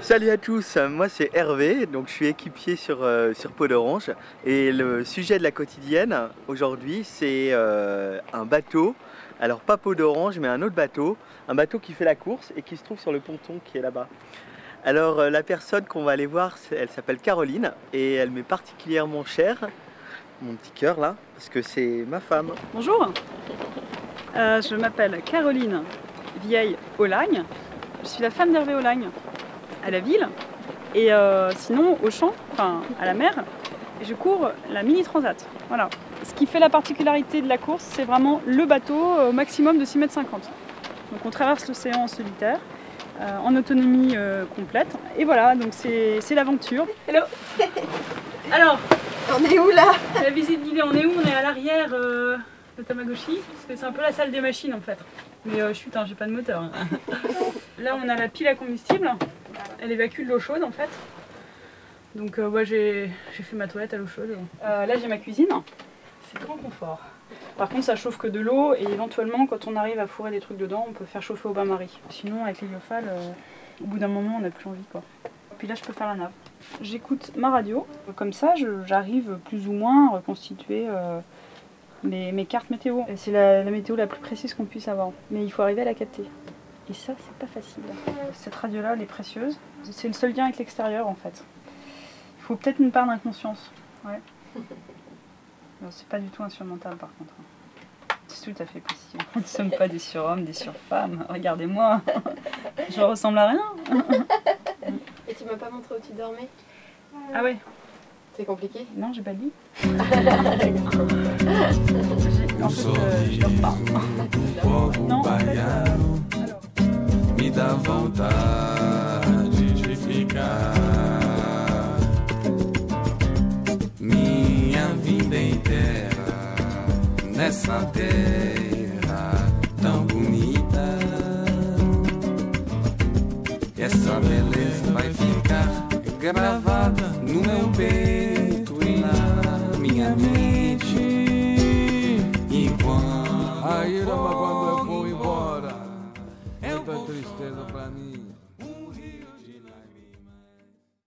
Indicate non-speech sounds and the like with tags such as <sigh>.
Salut à tous, moi c'est Hervé, donc je suis équipier sur, euh, Peau d'Orange. Et le sujet de la quotidienne aujourd'hui c'est euh, un bateau, alors pas Peau d'Orange mais un autre bateau, un bateau qui fait la course et qui se trouve sur le ponton qui est là-bas. Alors euh, la personne qu'on va aller voir, elle s'appelle Caroline et elle m'est particulièrement chère, mon petit cœur là, parce que c'est ma femme. Bonjour, Euh, je m'appelle Caroline Vieille Olagne. Je suis la femme d'Hervé Olagne à la ville et euh, sinon au champ, enfin à la mer. Et je cours la mini transat. Voilà. Ce qui fait la particularité de la course, c'est vraiment le bateau au maximum de 6,50 m. Donc on traverse l'océan en solitaire, euh, en autonomie euh, complète. Et voilà, donc c'est l'aventure. Hello <laughs> Alors, On est où là? la visite guidée, on est où? On est à l'arrière euh, de Tamagotchi, parce que c'est un peu la salle des machines en fait. Mais chut, hein, j'ai pas de moteur. hein. <laughs> Là, on a la pile à combustible. Elle évacue de l'eau chaude en fait. Donc, ouais, j'ai j'ai fait ma toilette à l'eau chaude. Là, j'ai ma cuisine. C'est grand confort. Par contre, ça chauffe que de l'eau et éventuellement, quand on arrive à fourrer des trucs dedans, on peut faire chauffer au bain-marie. Sinon, avec les lyophales, euh, au bout d'un moment, on n'a plus envie quoi. Puis là, je peux faire la nave. J'écoute ma radio. Comme ça, j'arrive plus ou moins à reconstituer euh, mes, cartes météo. C'est la, la météo la plus précise qu'on puisse avoir. Mais il faut arriver à la capter. Et ça, c'est pas facile. Cette radio-là, elle est précieuse. C'est le seul lien avec l'extérieur, en fait. Il faut peut-être une part d'inconscience. Ouais. C'est pas du tout insurmontable, par contre. C'est tout à fait possible. <laughs> Nous ne sommes pas des surhommes, des surfemmes. Regardez-moi. <laughs> Je ressemble à rien. Et tu m'as pas montré où tu dormais? Ah ouais C'est compliqué? Non, j'ai pas <laughs> en fait, euh, je dors pas. Non, en fait, euh, alors. me dá vontade de ficar minha vida inteira nessa terra tão bonita. Essa beleza vai ficar gravada no meu peito e na minha mente. E quando Aí, for Rama, quando eu vou embora, muita tristeza pra mim.